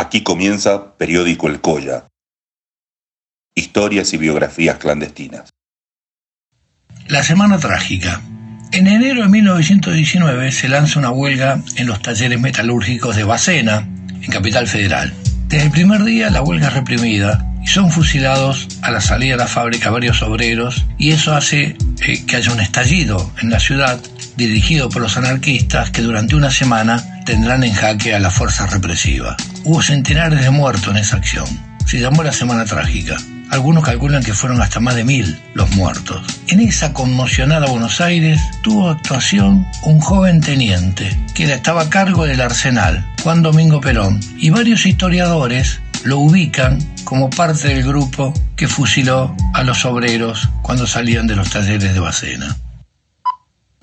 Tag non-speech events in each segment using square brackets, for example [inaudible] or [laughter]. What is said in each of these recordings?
Aquí comienza Periódico El Colla. Historias y biografías clandestinas. La Semana Trágica. En enero de 1919 se lanza una huelga en los talleres metalúrgicos de Bacena, en Capital Federal. Desde el primer día la huelga es reprimida y son fusilados a la salida de la fábrica varios obreros y eso hace eh, que haya un estallido en la ciudad dirigido por los anarquistas que durante una semana tendrán en jaque a la fuerza represiva. Hubo centenares de muertos en esa acción. Se llamó la Semana Trágica. Algunos calculan que fueron hasta más de mil los muertos. En esa conmocionada Buenos Aires tuvo actuación un joven teniente que estaba a cargo del arsenal, Juan Domingo Perón, y varios historiadores lo ubican como parte del grupo que fusiló a los obreros cuando salían de los talleres de Bacena.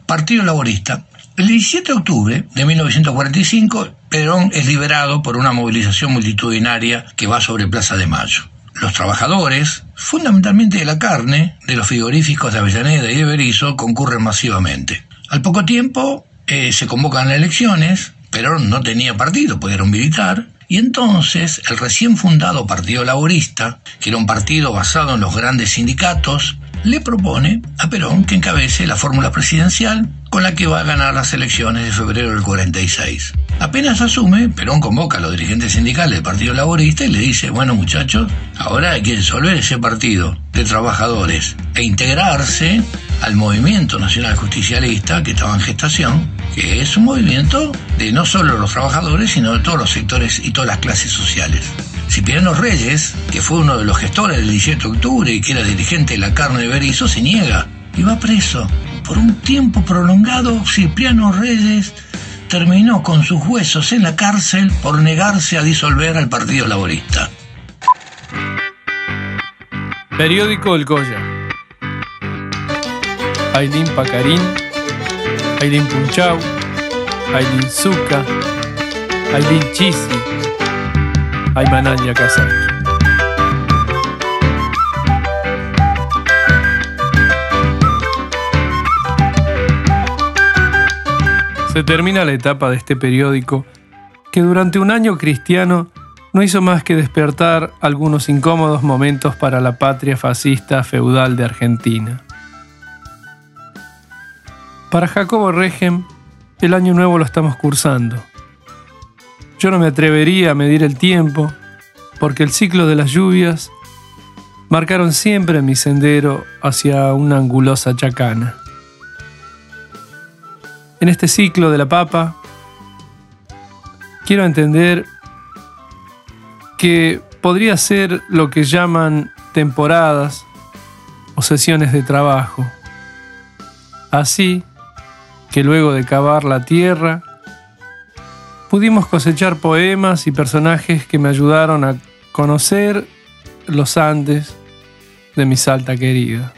Partido Laborista. El 17 de octubre de 1945, Perón es liberado por una movilización multitudinaria que va sobre Plaza de Mayo. Los trabajadores, fundamentalmente de la carne, de los frigoríficos de Avellaneda y de Berizo, concurren masivamente. Al poco tiempo eh, se convocan elecciones, Perón no tenía partido, pues era militar, y entonces el recién fundado Partido Laborista, que era un partido basado en los grandes sindicatos, le propone a Perón que encabece la fórmula presidencial con la que va a ganar las elecciones de febrero del 46. Apenas asume, Perón convoca a los dirigentes sindicales del Partido Laborista y le dice, bueno muchachos, ahora hay que disolver ese partido de trabajadores e integrarse al movimiento nacional justicialista que estaba en gestación, que es un movimiento de no solo los trabajadores, sino de todos los sectores y todas las clases sociales. Cipriano Reyes, que fue uno de los gestores del 17 de octubre y que era dirigente de la carne de Berizo, se niega y va preso. Por un tiempo prolongado, Cipriano Reyes terminó con sus huesos en la cárcel por negarse a disolver al Partido Laborista. Periódico El Goya. Ailín Pacarín, Ailín Punchau, Ailín Zuca, Ailín Chisi, Aymananya Casar. Se termina la etapa de este periódico que durante un año cristiano no hizo más que despertar algunos incómodos momentos para la patria fascista feudal de Argentina. Para Jacobo Regem, el año nuevo lo estamos cursando. Yo no me atrevería a medir el tiempo, porque el ciclo de las lluvias marcaron siempre mi sendero hacia una angulosa chacana. En este ciclo de la papa, quiero entender que podría ser lo que llaman temporadas o sesiones de trabajo. Así que luego de cavar la tierra, pudimos cosechar poemas y personajes que me ayudaron a conocer los Andes de mi Salta querida.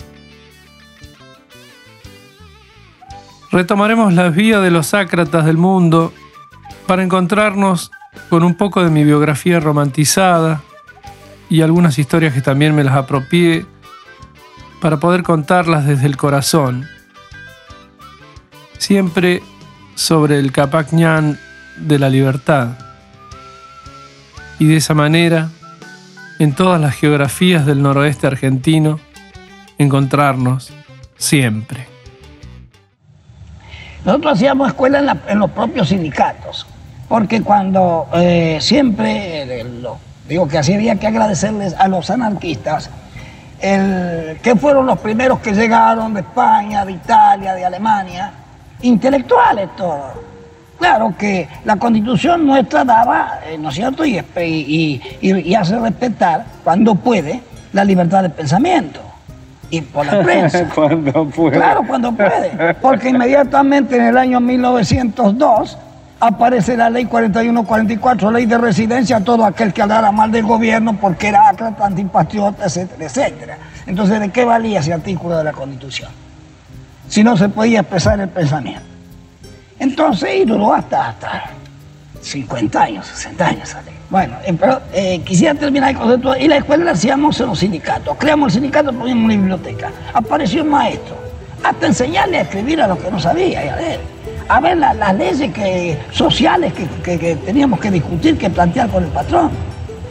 Retomaremos las vías de los ácratas del mundo para encontrarnos con un poco de mi biografía romantizada y algunas historias que también me las apropié para poder contarlas desde el corazón. Siempre sobre el Capac de la libertad. Y de esa manera, en todas las geografías del noroeste argentino, encontrarnos siempre. Nosotros hacíamos escuela en, los propios sindicatos, porque cuando eh, siempre, digo que así había que agradecerles a los anarquistas, el, que fueron los primeros que llegaron de España, de Italia, de Alemania, intelectuales todos Claro que la constitución nuestra daba, eh, ¿no es cierto? Y, y, hace respetar, cuando puede, la libertad de pensamiento. Y por la prensa. [laughs] cuando puede. Claro, cuando puede. Porque inmediatamente en el año 1902 aparece la ley 4144, ley de residencia, todo aquel que hablara mal del gobierno porque era acrata, antipatriota, etcétera, etcétera. Entonces, ¿de qué valía ese artículo de la constitución? Si no se podía expresar el pensamiento. Entonces, y duró hasta, hasta 50 años, 60 años. Bueno, eh, pero eh, quisiera terminar el concepto. Y la escuela la hacíamos en los sindicatos. Creamos el sindicato, poníamos una biblioteca. Apareció un maestro, hasta enseñarle a escribir a los que no sabía y a leer. a ver las leyes que, sociales que, teníamos que discutir, que plantear con el patrón.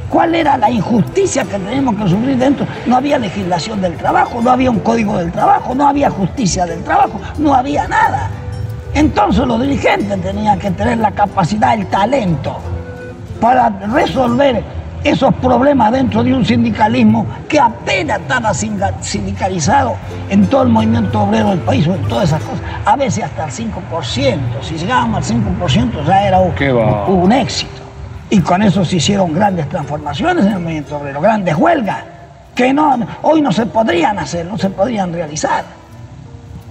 ¿Cuál era la injusticia que teníamos que sufrir dentro? No había legislación del trabajo, no había un código del trabajo, no había justicia del trabajo, no había nada. Entonces los dirigentes tenían que tener la capacidad, el talento para resolver esos problemas dentro de un sindicalismo que apenas estaba sindicalizado en todo el movimiento obrero del país, en todas esas cosas, a veces hasta el 5%, si llegábamos al 5% ya era un, éxito. Y con eso se hicieron grandes transformaciones en el movimiento obrero, grandes huelgas, que no, hoy no se podrían hacer, no se podrían realizar.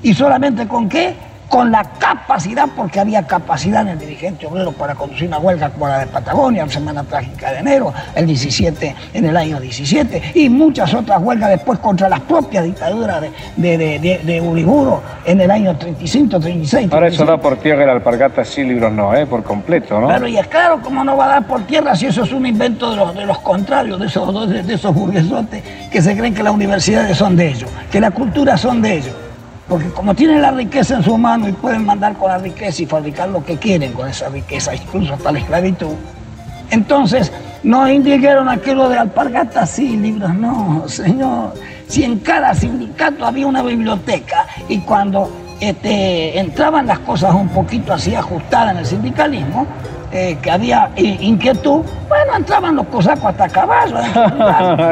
¿Y solamente con qué? Con la capacidad, porque había capacidad en el dirigente obrero para conducir una huelga como la de Patagonia, la Semana Trágica de enero, el 17, en el año 17, y muchas otras huelgas después contra las propias dictaduras de, de, de, Uriburo en el año 35, 36. Ahora eso da por tierra el alpargata, sí, libros no, ¿eh? por completo, ¿no? Claro, y es claro, ¿cómo no va a dar por tierra si eso es un invento de los, de los contrarios, de esos, de esos burguesotes que se creen que las universidades son de ellos, que la cultura son de ellos? Porque como tienen la riqueza en su mano y pueden mandar con la riqueza y fabricar lo que quieren con esa riqueza, incluso hasta la esclavitud, entonces no indicaron aquello de alpargatas, sí, libros, no, señor. Si en cada sindicato había una biblioteca y cuando este, entraban las cosas un poquito así ajustadas en el sindicalismo, eh, que había inquietud, bueno, entraban los cosacos hasta caballos,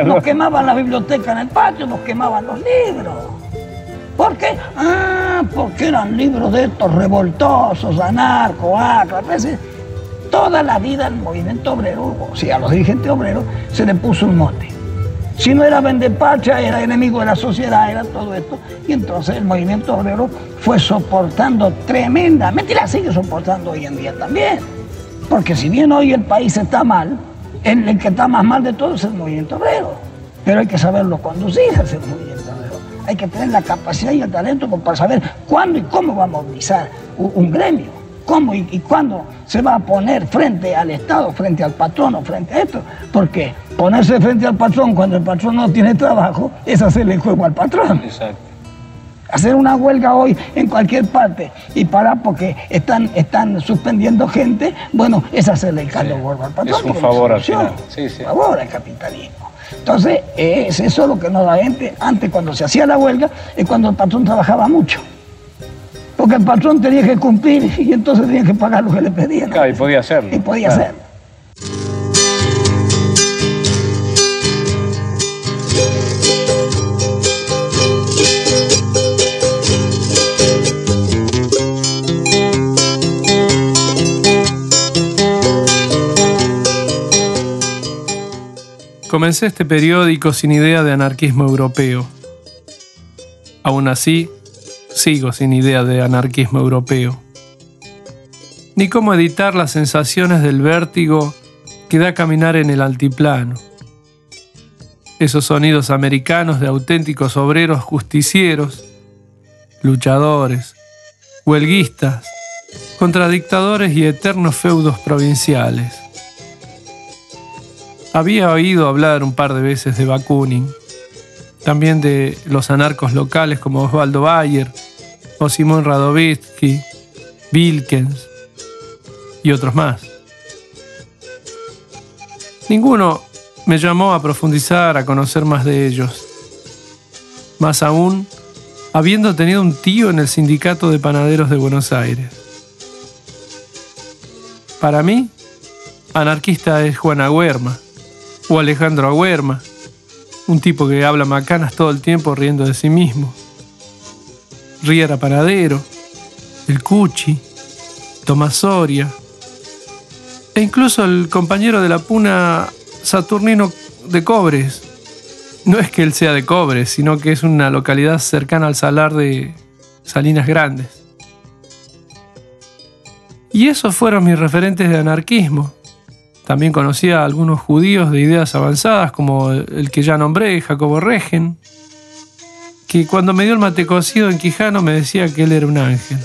[laughs] nos quemaban la biblioteca en el patio, nos quemaban los libros. ¿Por qué? Ah, porque eran libros de estos revoltosos, anarco, acra. Toda la vida el movimiento obrero, o sea, a los dirigentes obreros, se le puso un mote. Si no era vendepacha, era enemigo de la sociedad, era todo esto. Y entonces el movimiento obrero fue soportando tremendamente, y la sigue soportando hoy en día también. Porque si bien hoy el país está mal, el, que está más mal de todo es el movimiento obrero. Pero hay que saberlo conducir ese movimiento hay que tener la capacidad y el talento para saber cuándo y cómo va a movilizar un, gremio, cómo y, cuándo se va a poner frente al Estado, frente al patrón o frente a esto. Porque ponerse frente al patrón cuando el patrón no tiene trabajo es hacerle juego al patrón. Exacto. Hacer una huelga hoy en cualquier parte y parar porque están, están suspendiendo gente, bueno, es hacerle el caldo al patrón. Es un favor al final. Sí, sí. favor al capitalismo. Entonces, es eso lo que nos da gente. Antes, cuando se hacía la huelga, es cuando el patrón trabajaba mucho. Porque el patrón tenía que cumplir y entonces tenía que pagar lo que le pedían. Claro, y podía hacerlo. Y podía hacerlo. Comencé este periódico sin idea de anarquismo europeo. Aún así, sigo sin idea de anarquismo europeo. Ni cómo editar las sensaciones del vértigo que da caminar en el altiplano. Esos sonidos americanos de auténticos obreros justicieros, luchadores, huelguistas, contradictadores y eternos feudos provinciales había oído hablar un par de veces de Bakunin, también de los anarcos locales como Osvaldo Bayer o Simón Radovitsky, Wilkens y otros más. Ninguno me llamó a profundizar, a conocer más de ellos. Más aún, habiendo tenido un tío en el sindicato de panaderos de Buenos Aires. Para mí, anarquista es Juana Huerma, o Alejandro Agüerma, un tipo que habla macanas todo el tiempo riendo de sí mismo. Riera Panadero, el Cuchi, Tomás Soria, e incluso el compañero de la puna Saturnino de Cobres. No es que él sea de Cobres, sino que es una localidad cercana al salar de Salinas Grandes. Y esos fueron mis referentes de anarquismo. También conocía a algunos judíos de ideas avanzadas, como el que ya nombré, Jacobo Regen, que cuando me dio el mate cocido en Quijano me decía que él era un ángel.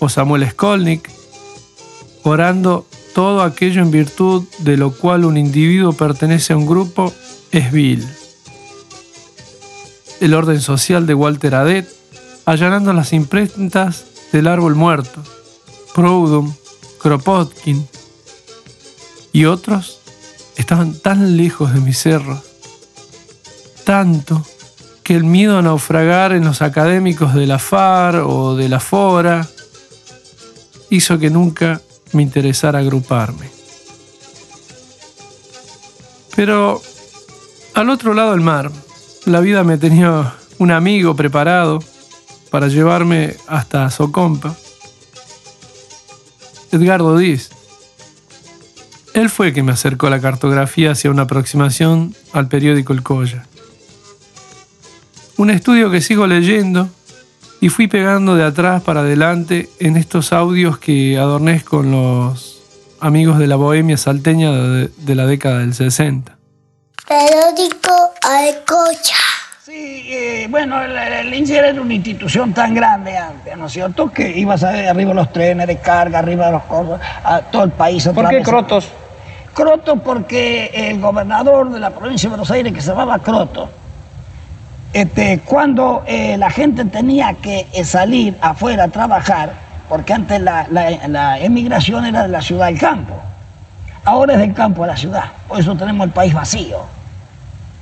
O Samuel Skolnick, orando todo aquello en virtud de lo cual un individuo pertenece a un grupo es vil. El orden social de Walter Adet, allanando las imprentas del árbol muerto, Proudhon, Kropotkin y otros estaban tan lejos de mis cerros, tanto que el miedo a naufragar en los académicos de la FAR o de la FORA hizo que nunca me interesara agruparme. Pero al otro lado del mar, la vida me tenía un amigo preparado para llevarme hasta Socompa, Edgardo Diz. Él fue quien me acercó la cartografía hacia una aproximación al periódico El Colla. Un estudio que sigo leyendo y fui pegando de atrás para adelante en estos audios que adorné con los amigos de la bohemia salteña de, de la década del 60. Periódico El Colla. Sí, eh, bueno, el, el INSER era una institución tan grande antes, ¿no es cierto? Que ibas a ver arriba de los trenes de carga, arriba de los cosas, a todo el país. ¿Por qué. Crotos? Croto porque el gobernador de la provincia de Buenos Aires, que se llamaba Croto, este, cuando eh, la gente tenía que eh, salir afuera a trabajar, porque antes la, emigración era de la ciudad al campo, ahora es del campo a la ciudad, por eso tenemos el país vacío,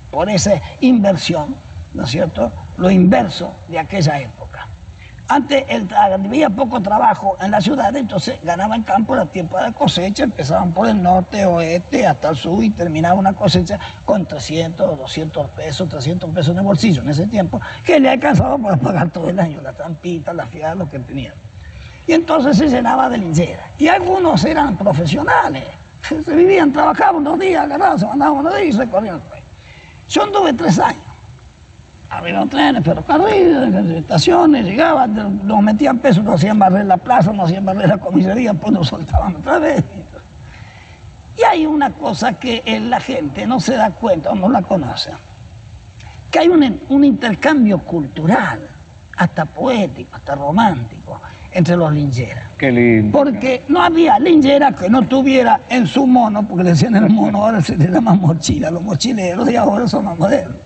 por esa inversión, ¿no es cierto? Lo inverso de aquella época. Antes el, había poco trabajo en la ciudad, entonces ganaban campo, era tiempo de cosecha, empezaban por el norte, oeste, hasta el sur y terminaba una cosecha con 300, 200 pesos, 300 pesos en el bolsillo en ese tiempo, que le alcanzaba para pagar todo el año, la trampita, la fiada, lo que tenían. Y entonces se llenaba de linchera. Y algunos eran profesionales, [laughs] se vivían, trabajaban unos días, agarraban, se mandaban unos días y recorrían el país. Yo anduve tres años. Había trenes, ferrocarriles, estaciones, llegaban, nos metían pesos, nos hacían barrer la plaza, nos hacían barrer la comisaría, pues nos soltaban otra vez. Y hay una cosa que la gente no se da cuenta o no la conoce, que hay un, un intercambio cultural, hasta poético, hasta romántico, entre los lincheras. Qué lindo. Porque no había linchera que no tuviera en su mono, porque le decían el mono, ahora se le llama mochila, los mochileros de ahora son más modernos.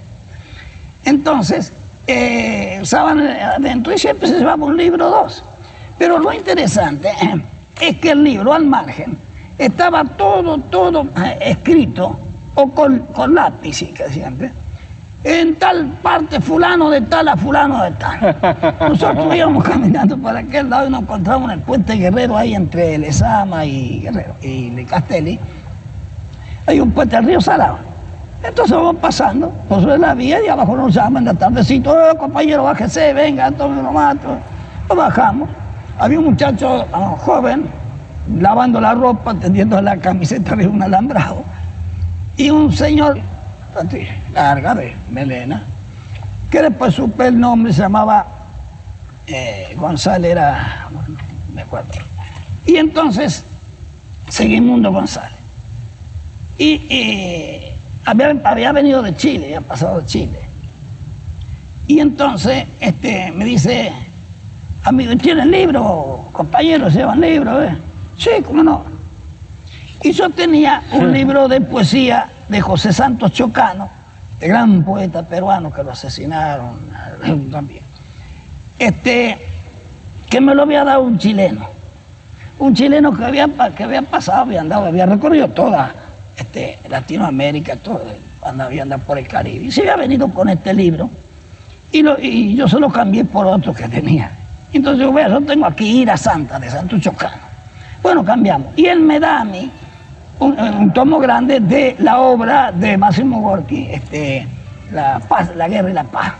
Entonces, eh, usaban adentro y siempre se llevaba un libro o dos. Pero lo interesante eh, [clears throat] es que el libro al margen estaba todo, todo eh, escrito, o con, con lápiz, que siempre, en tal parte fulano de tal a fulano de tal. [laughs] Nosotros íbamos caminando para aquel lado y nos encontramos en el puente Guerrero ahí entre Lezama y Guerrero y Castelli. Hay un puente al río Salado. Entonces vamos pasando por sobre la vía y abajo nos llaman de tardecito, "Eh, compañero, bájese, venga, uno más. tome". Nos bajamos. Había un muchacho ah, joven lavando la ropa, tendiendo la camiseta de un alambrado. Y un señor, larga, de melena, que después supe el nombre, se llamaba eh, González, era, me acuerdo. Y entonces, Seguimundo González. Y había, había venido de Chile, había pasado de Chile. Y entonces este, me dice, amigo, ¿tienen libro? Compañeros, ¿llevan libro? eh?". Sí, cómo no. Y yo tenía un libro de poesía de José Santos Chocano, de gran poeta peruano que lo asesinaron [laughs] también. Este, que me lo había dado un chileno. Un chileno que había, que había pasado, había andado, había recorrido toda este, Latinoamérica, todo, andaba, por el Caribe. Y se había venido con este libro y, yo se lo cambié por otro que tenía. Entonces yo, vea, yo tengo aquí Ira Santa de Santo Chocano. Bueno, cambiamos. Y él me da a mí un, un tomo grande de la obra de Máximo Gorki, este, la, paz, la guerra y la paz.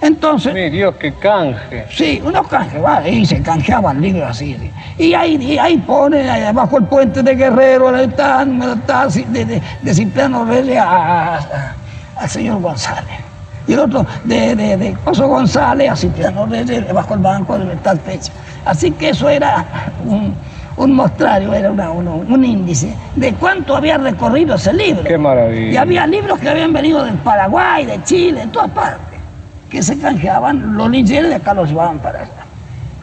Entonces, Mi Dios, qué canje. Sí, unos canjes, ¿vale? Y se canjeaban libros así. sí. Y ahí, y ahí pone, ahí abajo el puente de Guerrero, tal, sí, de, de, de Cipriano Reyes al señor González. Y el otro, de, de, de Coso González a Cipriano Reyes, bajo el banco de tal fecha. Así que eso era un, un mostrario, era una- un índice de cuánto había recorrido ese libro. Qué maravilla. Y había libros que habían venido del Paraguay, de Chile, de todas partes que se canjeaban, los lincheros de acá los llevaban para allá.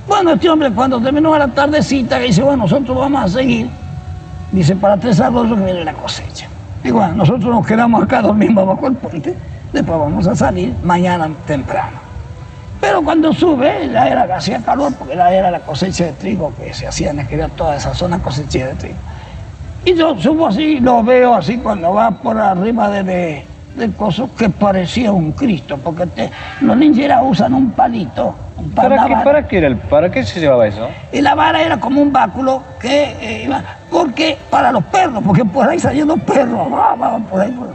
Bueno, este hombre cuando terminó la tardecita, dice, bueno, nosotros vamos a seguir, dice, para tres que viene la cosecha. Y bueno, nosotros nos quedamos acá, dormimos bajo el puente, después vamos a salir mañana temprano. Pero cuando sube, ya era hacía calor, porque ya era la cosecha de trigo que se hacía en aquella, toda esa zona cosecha de trigo. Y yo subo así, lo veo así cuando va por arriba de, de- del coso, que parecía un Cristo, porque te- los ninjeras usan un palito, un pal- ¿Para qué. ¿Para qué era el, para qué se llevaba eso? Y la vara era como un báculo que eh, iba, porque para los perros, porque por ahí salían los perros, [laughs] por ahí, por ahí.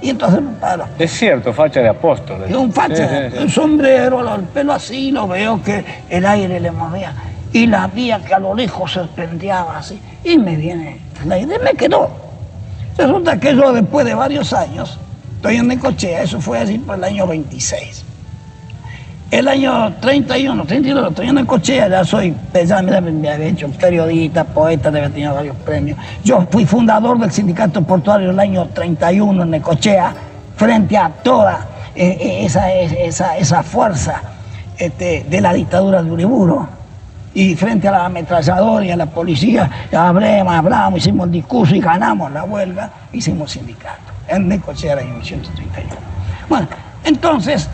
Y entonces para Es cierto, facha de apóstol. y un facha, Sí, sí, sí. un sombrero, el pelo así, lo veo que el aire le movía. Y la vía que a lo lejos se pendeaba así. Y me viene la idea, me quedó. Resulta que yo después de varios años, estoy en Necochea, eso fue así por el año 26. El año 31, 32, estoy en Necochea, ya soy, ya me, me había hecho periodista, poeta, había tenido varios premios. Yo fui fundador del sindicato portuario el año 31 en Necochea, frente a toda eh, eh, esa, esa, esa fuerza este, de la dictadura de Uriburo. Y frente a la ametralladora y a la policía, hablamos, hablamos, hicimos el discurso y ganamos la huelga, hicimos sindicato. En Necochea el año 1931. Bueno, entonces,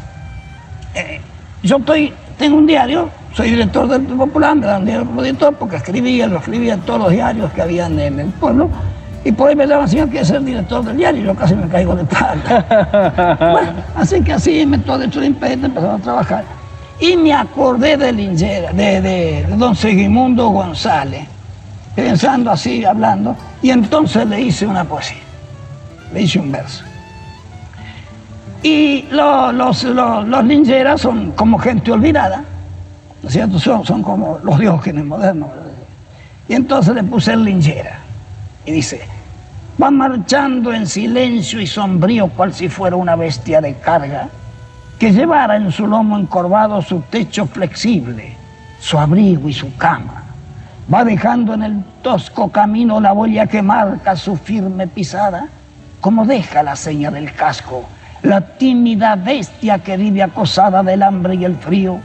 eh, yo estoy, tengo un diario, soy director del Popular, me dan un diario director porque escribía, lo escribía en todos los diarios que habían en el pueblo. Y por ahí me llaman, señor, quiere ser director del diario, y yo casi me caigo de espalda. [laughs] bueno, así que así me todo hecho de impedimento, empezamos a trabajar. Y me acordé de Lingera, de, de- de don Segimundo González, pensando así, hablando, y entonces le hice una poesía, le hice un verso. Y lo- los, los, los lingeras son como gente olvidada, ¿no es cierto? Son, son como los diógenes modernos. Y entonces le puse el lingera. Y dice, va marchando en silencio y sombrío cual si fuera una bestia de carga, que llevara en su lomo encorvado su techo flexible, su abrigo y su cama. Va dejando en el tosco camino la huella que marca su firme pisada, como deja la seña del casco, la tímida bestia que vive acosada del hambre y el frío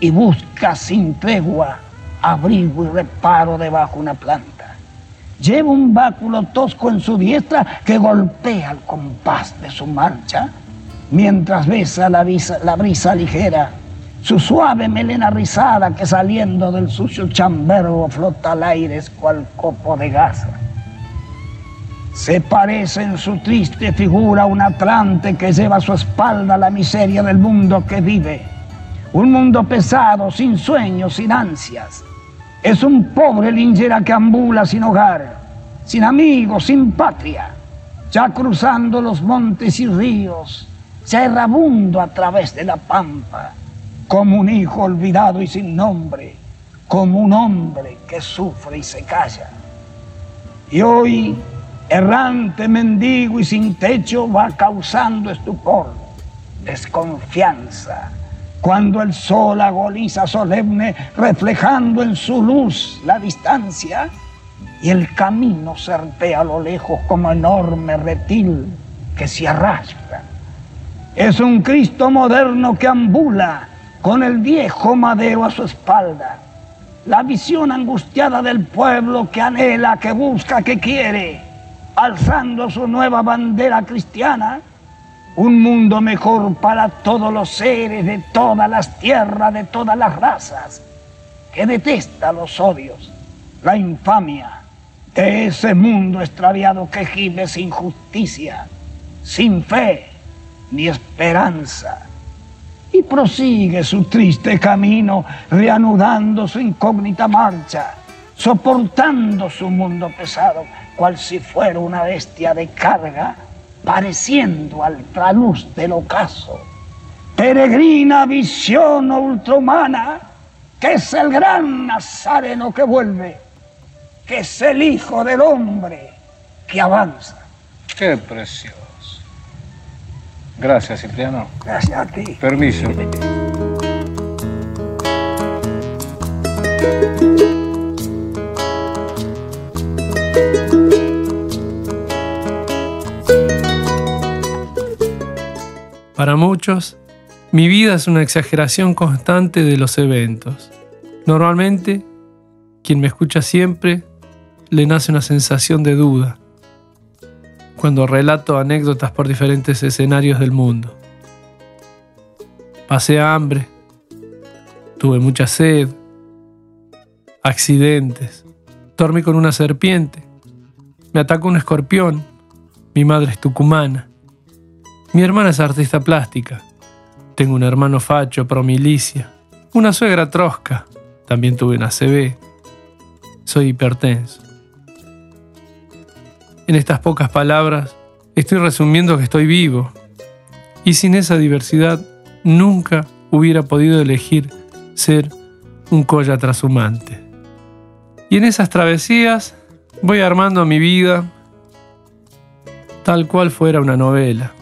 y busca sin tregua abrigo y reparo debajo una planta. Lleva un báculo tosco en su diestra que golpea el compás de su marcha, mientras besa la, brisa- ligera, su suave melena rizada que saliendo del sucio chambergo flota al aire cual copo de gasa. Se parece en su triste figura a un atlante que lleva a su espalda la miseria del mundo que vive. Un mundo pesado, sin sueños, sin ansias. Es un pobre lingera que ambula sin hogar, sin amigos, sin patria, ya cruzando los montes y ríos, ya errabundo a través de la pampa, como un hijo olvidado y sin nombre, como un hombre que sufre y se calla. Y hoy, errante, mendigo y sin techo, va causando estupor, desconfianza, cuando el sol agoniza solemne, reflejando en su luz la distancia, y el camino serpea a lo lejos como enorme reptil que se arrastra. Es un Cristo moderno que ambula con el viejo madero a su espalda. La visión angustiada del pueblo que anhela, que busca, que quiere, alzando su nueva bandera cristiana, un mundo mejor para todos los seres de todas las tierras, de todas las razas, que detesta los odios, la infamia de ese mundo extraviado que gime sin justicia, sin fe ni esperanza. Y prosigue su triste camino, reanudando su incógnita marcha, soportando su mundo pesado, cual si fuera una bestia de carga, pareciendo al traluz del ocaso. Peregrina visión ultrahumana, que es el gran nazareno que vuelve, que es el Hijo del Hombre que avanza. Qué precioso. Gracias, Cipriano. Gracias a ti. Permiso. Para muchos, mi vida es una exageración constante de los eventos. Normalmente, quien me escucha siempre, le nace una sensación de duda cuando relato anécdotas por diferentes escenarios del mundo. Pasé hambre, Tuve mucha sed, accidentes, dormí con una serpiente, me atacó un escorpión, mi madre es tucumana, mi hermana es artista plástica, tengo un hermano facho, promilicia, una suegra trosca, también tuve una CB, soy hipertenso. En estas pocas palabras estoy resumiendo que estoy vivo y sin esa diversidad nunca hubiera podido elegir ser un colla trashumante. Y en esas travesías voy armando mi vida tal cual fuera una novela.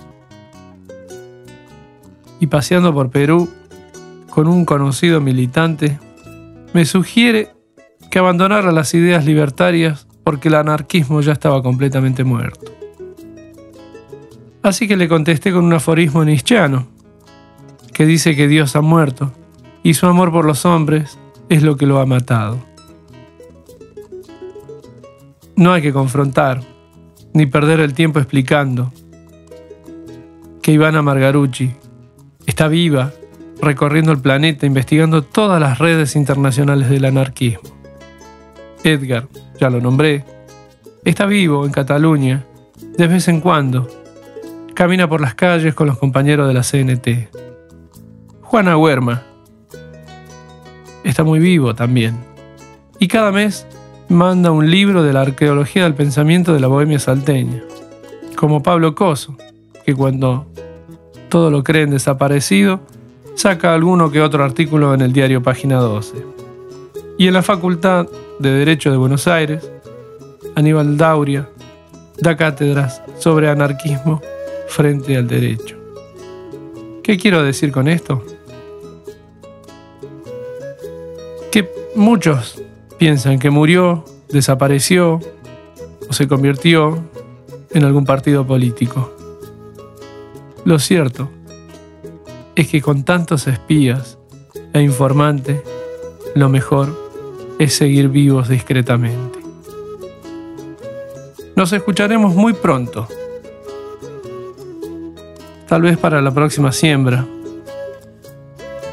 Y paseando por Perú con un conocido militante, me sugiere que abandonara las ideas libertarias porque el anarquismo ya estaba completamente muerto. Así que le contesté con un aforismo nietzscheano, que dice que Dios ha muerto y su amor por los hombres es lo que lo ha matado. No hay que confrontar, ni perder el tiempo explicando que Ivana Margarucci está viva, recorriendo el planeta, investigando todas las redes internacionales del anarquismo. Edgar, ya lo nombré, está vivo en Cataluña, de vez en cuando. Camina por las calles con los compañeros de la CNT. Juana Huerma está muy vivo también. Y cada mes manda un libro de la arqueología del pensamiento de la bohemia salteña. Como Pablo Coso, que cuando todo lo creen desaparecido, saca alguno que otro artículo en el diario Página 12. Y en la Facultad de Derecho de Buenos Aires, Aníbal Dauria da cátedras sobre anarquismo frente al derecho. ¿Qué quiero decir con esto? Que muchos piensan que murió, desapareció o se convirtió en algún partido político. Lo cierto es que con tantos espías e informantes, lo mejor es seguir vivos discretamente. Nos escucharemos muy pronto, tal vez para la próxima siembra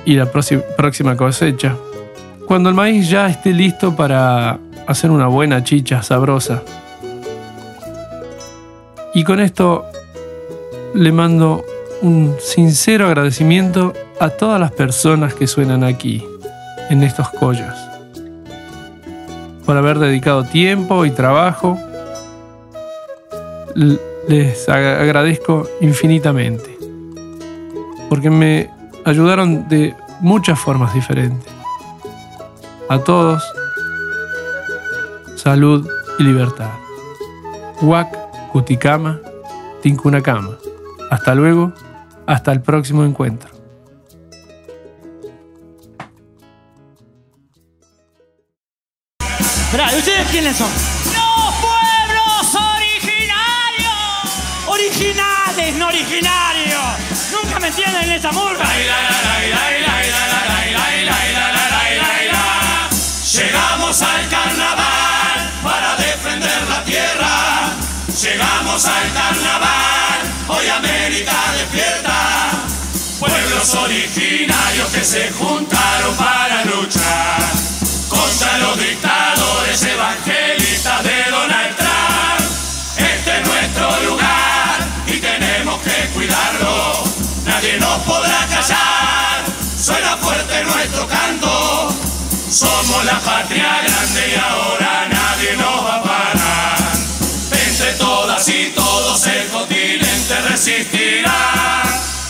y la próxima cosecha, cuando el maíz ya esté listo para hacer una buena chicha sabrosa. Y con esto le mando un sincero agradecimiento a todas las personas que suenan aquí, en estos collas, por haber dedicado tiempo y trabajo. Les agradezco infinitamente, porque me ayudaron de muchas formas diferentes. A todos, salud y libertad. Huac, Cuticama, Tincunacama. Hasta luego hasta el próximo encuentro. ¿y ustedes quiénes son? ¡Los pueblos originarios! ¡Originales, no originarios! ¿Nunca me entienden en esa murga? Llegamos al carnaval para defender la tierra. Llegamos al carnaval, hoy América despierta. Pueblos originarios que se juntaron para luchar contra los dictadores evangelistas de Donald Trump. Este es nuestro lugar y tenemos que cuidarlo. Nadie nos podrá callar, suena fuerte nuestro canto. Somos la patria grande y ahora nadie nos va a parar. Entre todas y todos el continente resistirá.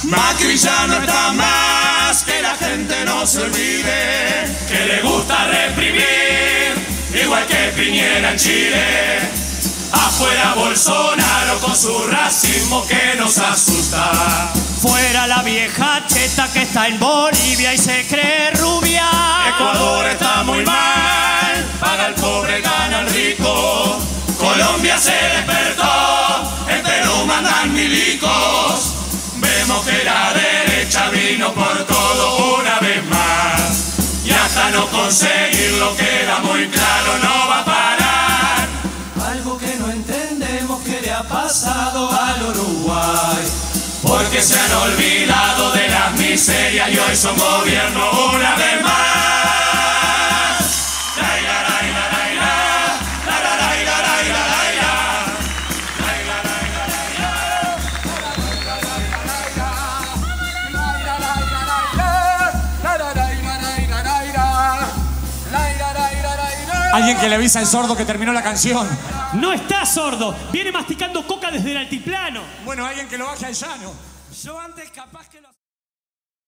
Macri ya no está más, que la gente no se olvide, que le gusta reprimir, igual que Piñera en Chile. Afuera Bolsonaro con su racismo que nos asusta. Fuera la vieja cheta que está en Bolivia y se cree rubia. Ecuador está muy mal, paga el pobre, gana el rico. Colombia se despertó, mandan milicos. Vemos que la derecha vino por todo una vez más. Y hasta no conseguirlo queda muy claro, no va a parar. Algo que no entendemos que le ha pasado al Uruguay. porque se han olvidado de las miserias y hoy son gobierno una vez más. Alguien que le avisa al sordo que terminó la canción. No está sordo, viene masticando coca desde el altiplano. Bueno, alguien que lo baje al llano. Yo antes capaz que lo...